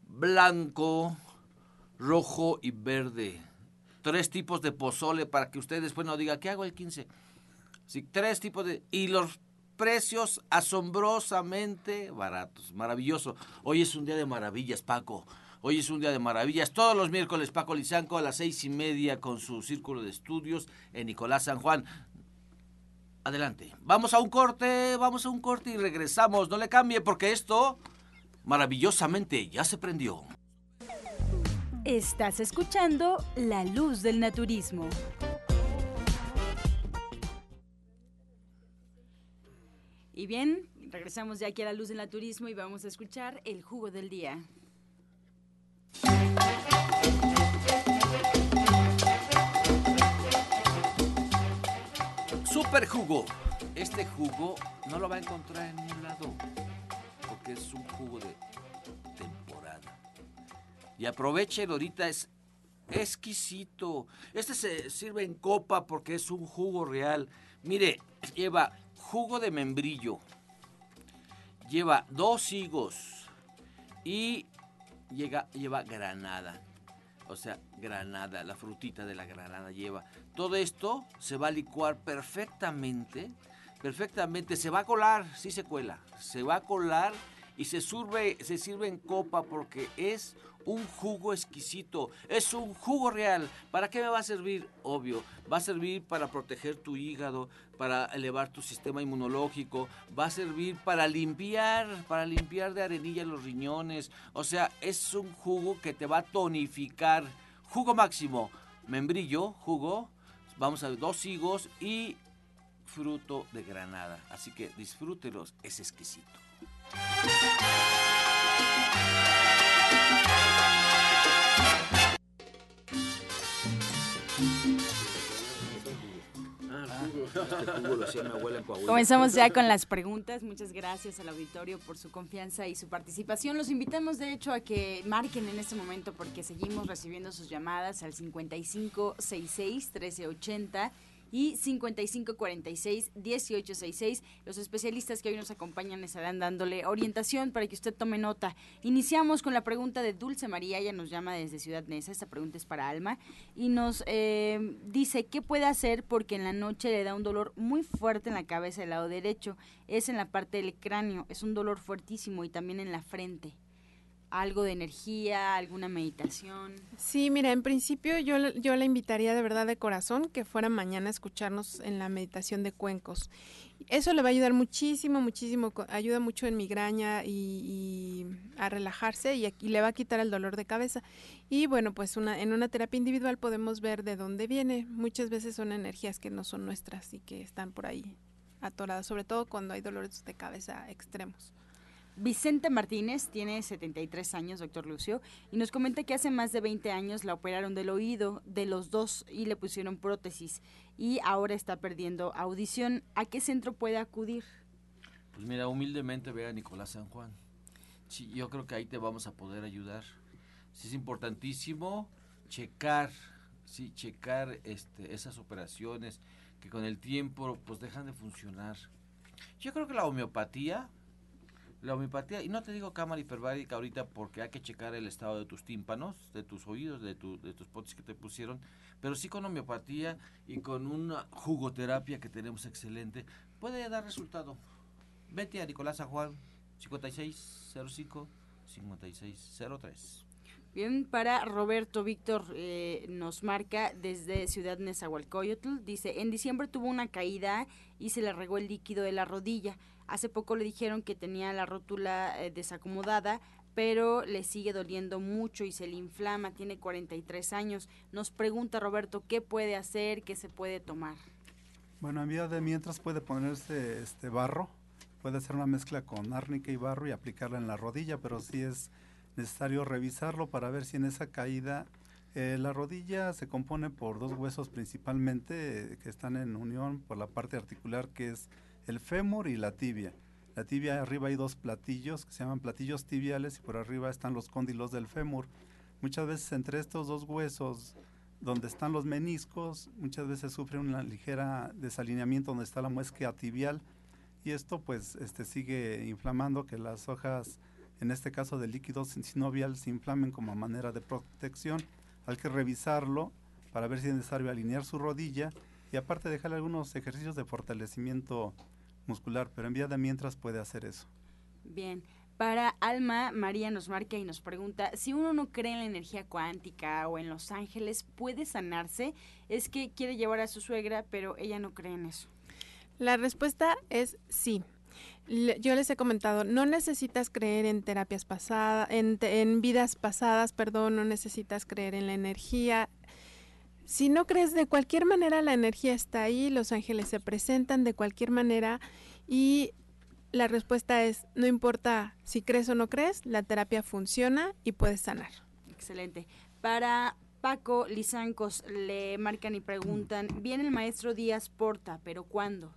blanco, rojo y verde. Tres tipos de pozole para que usted después no diga, ¿qué hago el 15? Sí, tres tipos de... Y los precios asombrosamente baratos. Maravilloso. Hoy es un día de maravillas, Paco. Hoy es un día de maravillas. Todos los miércoles, Paco Lizanco a las seis y media con su círculo de estudios en Nicolás San Juan. Adelante. Vamos a un corte, vamos a un corte y regresamos. No le cambie porque esto maravillosamente ya se prendió. Estás escuchando La Luz del Naturismo. Y bien, regresamos ya aquí a La Luz del Naturismo y vamos a escuchar el jugo del día. Super jugo. Este jugo no lo va a encontrar en ningún lado que es un jugo de temporada. Y aprovechen, ahorita es exquisito. Este se sirve en copa porque es un jugo real. Mire, lleva jugo de membrillo, lleva dos higos y llega, lleva granada. O sea, granada, la frutita de la granada lleva. Todo esto se va a licuar perfectamente, perfectamente. Se va a colar, sí se cuela. Se va a colar y se sirve, se sirve en copa porque es un jugo exquisito, es un jugo real. ¿Para qué me va a servir? Obvio, va a servir para proteger tu hígado, para elevar tu sistema inmunológico, va a servir para limpiar, para limpiar de arenilla los riñones. O sea, es un jugo que te va a tonificar. Jugo máximo, membrillo, jugo, vamos a ver, dos higos y fruto de granada. Así que disfrútelos, es exquisito. Comenzamos ya con las preguntas. Muchas gracias al auditorio por su confianza y su participación. Los invitamos, de hecho, a que marquen en este momento porque seguimos recibiendo sus llamadas al 5566 1380 y 5546-1866. Los especialistas que hoy nos acompañan estarán dándole orientación para que usted tome nota. Iniciamos con la pregunta de Dulce María, ella nos llama desde Ciudad Neza, esta pregunta es para Alma, y nos eh, dice qué puede hacer porque en la noche le da un dolor muy fuerte en la cabeza del lado derecho, es en la parte del cráneo, es un dolor fuertísimo y también en la frente algo de energía, alguna meditación. Sí, mira, en principio yo, yo la invitaría de verdad de corazón que fuera mañana a escucharnos en la meditación de cuencos. Eso le va a ayudar muchísimo, muchísimo, ayuda mucho en migraña y, a relajarse y, y, le va a quitar el dolor de cabeza. Y bueno, pues una, en una terapia individual podemos ver de dónde viene. Muchas veces son energías que no son nuestras y que están por ahí atoradas, sobre todo cuando hay dolores de cabeza extremos. Vicente Martínez tiene 73 años, doctor Lucio, y nos comenta que hace más de 20 años la operaron del oído de los dos y le pusieron prótesis y ahora está perdiendo audición. ¿A qué centro puede acudir? Pues mira, humildemente ve a Nicolás San Juan. Sí, yo creo que ahí te vamos a poder ayudar. Sí, es importantísimo checar, sí, checar este, esas operaciones que con el tiempo pues dejan de funcionar. Yo creo que la homeopatía la homeopatía, y no te digo cámara hiperbárica ahorita porque hay que checar el estado de tus tímpanos, de tus oídos, de, tu, de tus potes que te pusieron, pero sí con homeopatía y con una jugoterapia que tenemos excelente, puede dar resultado. Vete a Nicolás San Juan, 5605 5603. Bien, para Roberto Víctor eh, nos marca desde Ciudad Nezahualcóyotl, dice, en diciembre tuvo una caída y se le regó el líquido de la rodilla. Hace poco le dijeron que tenía la rótula eh, desacomodada, pero le sigue doliendo mucho y se le inflama, tiene 43 años. Nos pregunta Roberto qué puede hacer, qué se puede tomar. Bueno, en vía de mientras puede ponerse este barro, puede hacer una mezcla con árnica y barro y aplicarla en la rodilla, pero sí es necesario revisarlo para ver si en esa caída eh, la rodilla se compone por dos huesos principalmente eh, que están en unión por la parte articular que es el fémur y la tibia. La tibia arriba hay dos platillos que se llaman platillos tibiales y por arriba están los cóndilos del fémur. Muchas veces entre estos dos huesos donde están los meniscos, muchas veces sufre una ligera desalineamiento donde está la muesca tibial y esto pues este sigue inflamando que las hojas en este caso del líquido sinovial se inflamen como manera de protección. Hay que revisarlo para ver si es necesario alinear su rodilla y aparte dejarle algunos ejercicios de fortalecimiento muscular, pero en vía de mientras puede hacer eso. Bien. Para Alma, María nos marca y nos pregunta, si uno no cree en la energía cuántica o en los ángeles, ¿puede sanarse? Es que quiere llevar a su suegra, pero ella no cree en eso. La respuesta es sí. Yo les he comentado, no necesitas creer en terapias pasadas, en, en vidas pasadas, perdón, no necesitas creer en la energía, si no crees, de cualquier manera la energía está ahí, los ángeles se presentan de cualquier manera y la respuesta es, no importa si crees o no crees, la terapia funciona y puedes sanar. Excelente. Para Paco Lizancos le marcan y preguntan, viene el maestro Díaz Porta, pero ¿cuándo?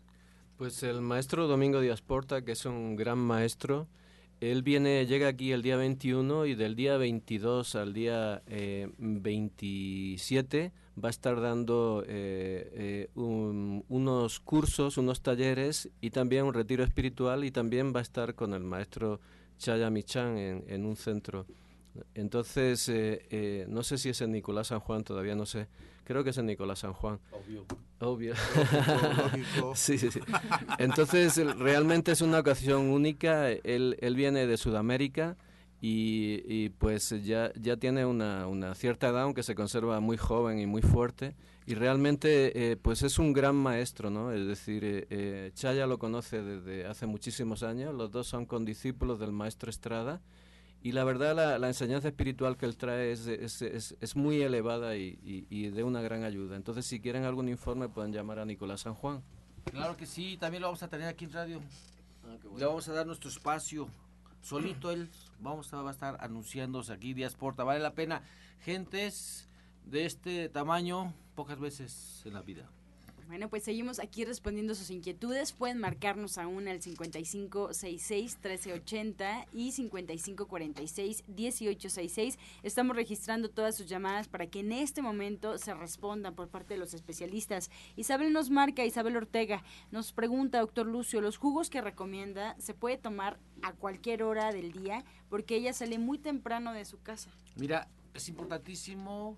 Pues el maestro Domingo Díaz Porta, que es un gran maestro, él viene, llega aquí el día 21 y del día 22 al día 27 eh, va a estar dando eh, eh, unos cursos, unos talleres y también un retiro espiritual y también va a estar con el maestro Chaya Michan en, en un centro. Entonces, no sé si es en Nicolás San Juan, todavía no sé. Creo que es en Nicolás San Juan. Obvio. Obvio. <laughs> sí, sí, sí. Entonces, realmente es una ocasión única. Él, él viene de Sudamérica y, y pues ya, ya tiene una, una, cierta edad, aunque se conserva muy joven y muy fuerte. Y realmente, eh, pues es un gran maestro, ¿no? Es decir, eh, eh, Chaya lo conoce desde hace muchísimos años. Los dos son condiscípulos del maestro Estrada y la verdad la, la, enseñanza espiritual que él trae es, es, es, es muy elevada y, y, y, de una gran ayuda. Entonces, si quieren algún informe, pueden llamar a Nicolás San Juan. Claro que sí, también lo vamos a tener aquí en radio. Ah, bueno. Le vamos a dar nuestro espacio. Solito él vamos a, va a estar anunciándose aquí Díaz Porta. Vale la pena. Gentes de este tamaño, pocas veces en la vida. Bueno, pues seguimos aquí respondiendo sus inquietudes. Pueden marcarnos aún al 5566-1380 y 5546-1866. Estamos registrando todas sus llamadas para que en este momento se respondan por parte de los especialistas. Isabel nos marca, Isabel Ortega, nos pregunta, doctor Lucio, ¿los jugos que recomienda se puede tomar a cualquier hora del día? Porque ella sale muy temprano de su casa. Mira, es importantísimo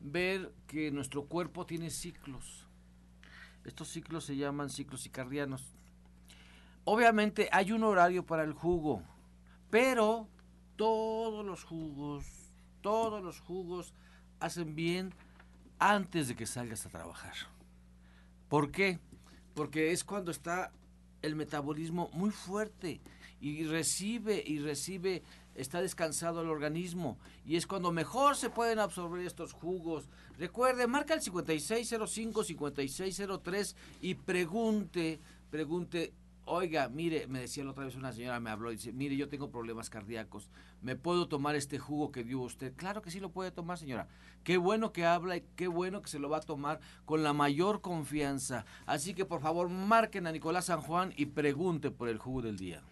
ver que nuestro cuerpo tiene ciclos estos ciclos se llaman ciclos circadianos. Obviamente hay un horario para el jugo, pero todos los jugos, todos los jugos hacen bien antes de que salgas a trabajar. ¿Por qué? Porque es cuando está el metabolismo muy fuerte y recibe y recibe está descansado el organismo y es cuando mejor se pueden absorber estos jugos. Recuerde, marca el 5605-5603 y pregunte, pregunte, oiga, mire, me decía la otra vez una señora, me habló y dice, mire, yo tengo problemas cardíacos, ¿me puedo tomar este jugo que dio usted? Claro que sí lo puede tomar, señora. Qué bueno que habla y qué bueno que se lo va a tomar con la mayor confianza. Así que por favor, marquen a Nicolás San Juan y pregunte por el jugo del día.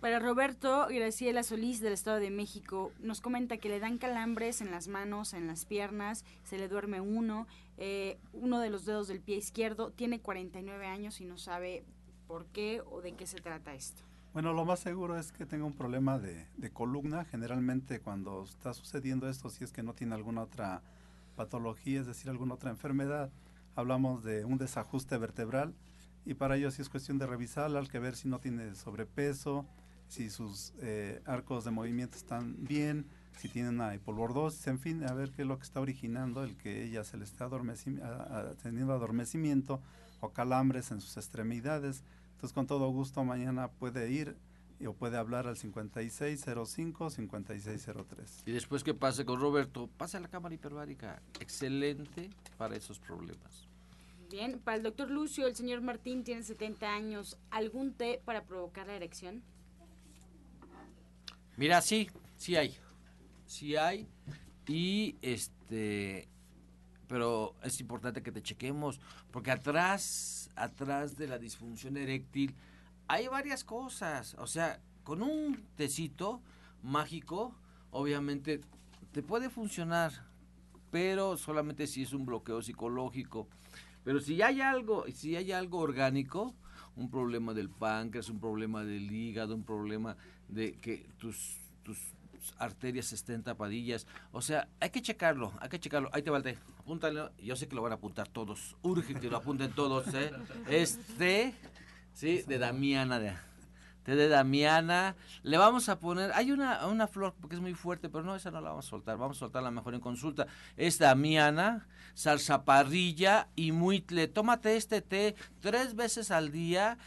Para Roberto Graciela Solís del Estado de México, nos comenta que le dan calambres en las manos, en las piernas, se le duerme uno, eh, uno de los dedos del pie izquierdo, tiene 49 años y no sabe por qué o de qué se trata esto. Bueno, lo más seguro es que tenga un problema de, de columna. Generalmente cuando está sucediendo esto, si es que no tiene alguna otra patología, es decir, alguna otra enfermedad, hablamos de un desajuste vertebral y para ello sí es cuestión de revisarla, al que ver si no tiene sobrepeso, si sus eh, arcos de movimiento están bien, si tiene una hipolordosis, en fin, a ver qué es lo que está originando el que ella se le está teniendo adormecimiento o calambres en sus extremidades. Entonces, con todo gusto, mañana puede ir o puede hablar al 5605-5603. Y después que pase con Roberto, pase a la cámara hiperbárica. Excelente para esos problemas. Bien, para el doctor Lucio, el señor Martín tiene 70 años. ¿Algún té para provocar la erección? Mira, sí, sí hay. Sí hay. Y este pero es importante que te chequemos porque atrás atrás de la disfunción eréctil hay varias cosas, o sea, con un tecito mágico obviamente te puede funcionar, pero solamente si es un bloqueo psicológico. Pero si hay algo, si hay algo orgánico, un problema del páncreas, un problema del hígado, un problema de que tus, tus arterias estén tapadillas. O sea, hay que checarlo, hay que checarlo. Ahí te va apúntalo. Yo sé que lo van a apuntar todos. Urge que lo apunten todos, ¿eh? <laughs> Este, sí, de Damiana, de, de Damiana. Le vamos a poner, hay una, una flor porque es muy fuerte, pero no, esa no la vamos a soltar. Vamos a soltarla mejor en consulta. Es Damiana, zarzaparrilla y muitle. Tómate este té tres veces al día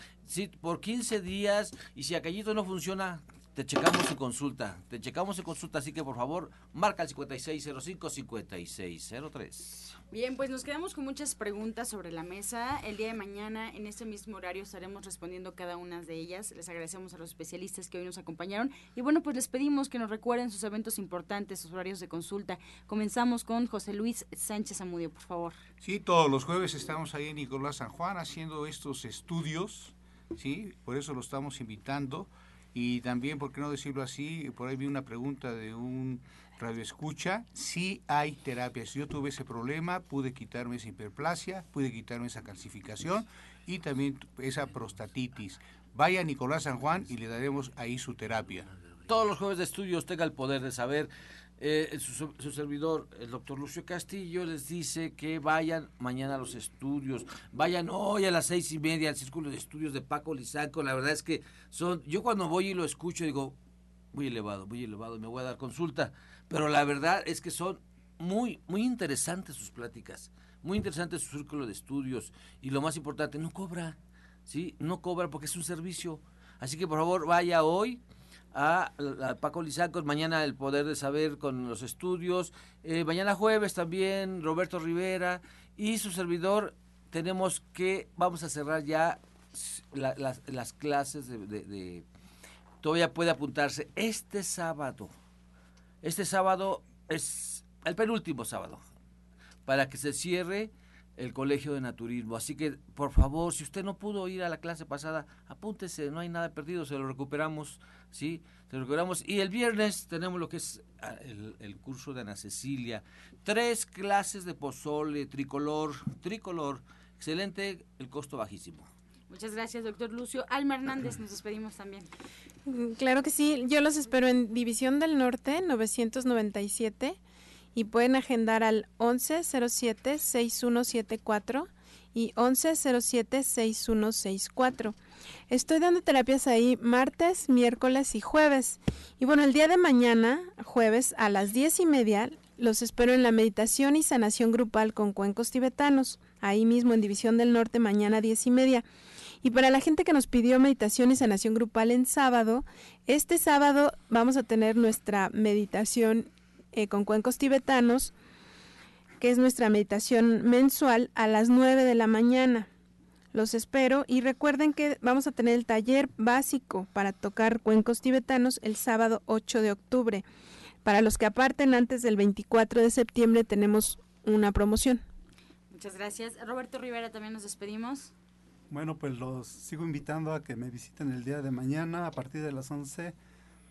por 15 días y si aquellito no funciona, te checamos en consulta. Te checamos en consulta, así que por favor, marca el 5605-5603. Bien, pues nos quedamos con muchas preguntas sobre la mesa. El día de mañana, en este mismo horario, estaremos respondiendo cada una de ellas. Les agradecemos a los especialistas que hoy nos acompañaron. Y bueno, pues les pedimos que nos recuerden sus eventos importantes, sus horarios de consulta. Comenzamos con José Luis Sánchez Amudio, por favor. Sí, todos los jueves estamos ahí en Nicolás San Juan haciendo estos estudios ¿sí? Por eso lo estamos invitando. Y también, ¿por qué no decirlo así? Por ahí vi una pregunta de un radioescucha. Sí hay terapias. Yo tuve ese problema, pude quitarme esa hiperplasia, pude quitarme esa calcificación y también esa prostatitis. Vaya Nicolás San Juan y le daremos ahí su terapia. Todos los jueves de estudios tenga el poder de saber eh, su, servidor, el doctor Lucio Castillo, les dice que vayan mañana a los estudios, vayan hoy a las seis y media al círculo de estudios de Paco Lizaco. La verdad es que son, yo cuando voy y lo escucho digo, muy elevado, muy elevado, me voy a dar consulta, pero la verdad es que son muy, muy interesantes sus pláticas, muy interesante su círculo de estudios y lo más importante, no cobra, ¿sí? No cobra porque es un servicio. Así que por favor vaya hoy a, Paco Lizacos, mañana el poder de saber con los estudios, eh, mañana jueves también Roberto Rivera y su servidor tenemos que, vamos a cerrar ya las, clases de, todavía puede apuntarse. Este sábado, este sábado es el penúltimo sábado, para que se cierre el Colegio de Naturismo. Así que, por favor, si usted no pudo ir a la clase pasada, apúntese, no hay nada perdido, se lo recuperamos, ¿sí? Se lo recuperamos. Y el viernes tenemos lo que es ah, el, el curso de Ana Cecilia. Tres clases de pozole, tricolor, tricolor. Excelente, el costo bajísimo. Muchas gracias, doctor Lucio. Alma Hernández, nos despedimos también. Mm, Claro que sí, yo los espero en División del Norte 997 y pueden agendar al 1107-6174 y 1107-6164. Estoy dando terapias ahí martes, miércoles y jueves. Y bueno, el día de mañana, jueves, a las diez y media, los espero en la meditación y sanación grupal con cuencos tibetanos, ahí mismo en División del Norte, mañana diez y media. Y para la gente que nos pidió meditación y sanación grupal en sábado, este sábado vamos a tener nuestra meditación eh, con cuencos tibetanos, que es nuestra meditación mensual a las 9 de la mañana. Los espero y recuerden que vamos a tener el taller básico para tocar cuencos tibetanos el sábado 8 de octubre. Para los que aparten antes del 24 de septiembre tenemos una promoción. Muchas gracias. Roberto Rivera, también nos despedimos. Bueno, pues los sigo invitando a que me visiten el día de mañana a partir de las 11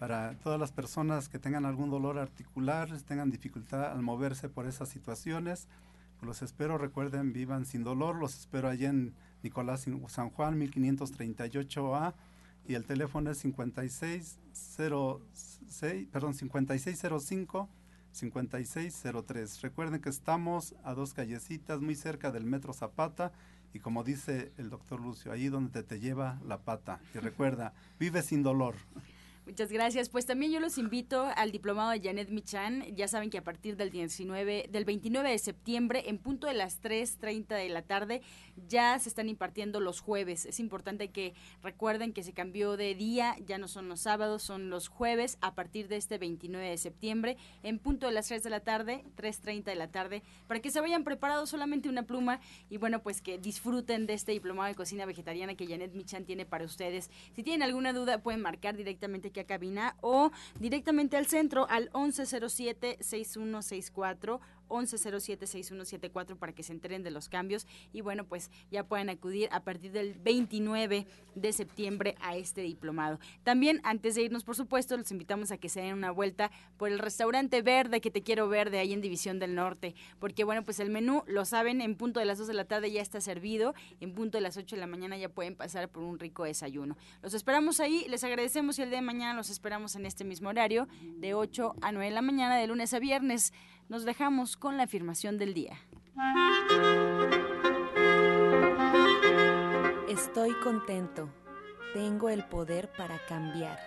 para todas las personas que tengan algún dolor articular, tengan dificultad al moverse por esas situaciones. Los espero, recuerden, vivan sin dolor. Los espero allá en Nicolás San Juan, 1538A. Y el teléfono es 5606, perdón, 5605 5603. Recuerden que estamos a dos callecitas muy cerca del Metro Zapata y como dice el doctor Lucio, ahí donde te lleva la pata. Y recuerda, vive sin dolor. Muchas gracias. Pues también yo los invito al diplomado de Janet Michan. Ya saben que a partir del 19, del 29 de septiembre, en punto de las 3.30 de la tarde, ya se están impartiendo los jueves. Es importante que recuerden que se cambió de día, ya no son los sábados, son los jueves a partir de este 29 de septiembre, en punto de las 3 de la tarde, 3.30 de la tarde, para que se vayan preparados solamente una pluma y bueno, pues que disfruten de este diplomado de cocina vegetariana que Janet Michan tiene para ustedes. Si tienen alguna duda, pueden marcar directamente aquí a cabina o directamente al centro al 1107-6164. 1107-6174 para que se enteren de los cambios y bueno pues ya pueden acudir a partir del 29 de septiembre a este diplomado. También antes de irnos por supuesto los invitamos a que se den una vuelta por el restaurante verde que te quiero ver de ahí en División del Norte porque bueno pues el menú lo saben en punto de las 2 de la tarde ya está servido en punto de las 8 de la mañana ya pueden pasar por un rico desayuno. Los esperamos ahí, les agradecemos y el día de mañana los esperamos en este mismo horario de 8 a 9 de la mañana de lunes a viernes. Nos dejamos con la afirmación del día. Estoy contento. Tengo el poder para cambiar.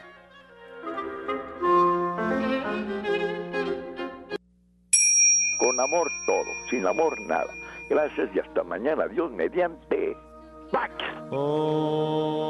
Con amor todo, sin amor nada. Gracias y hasta mañana. Dios mediante. Pax. Oh.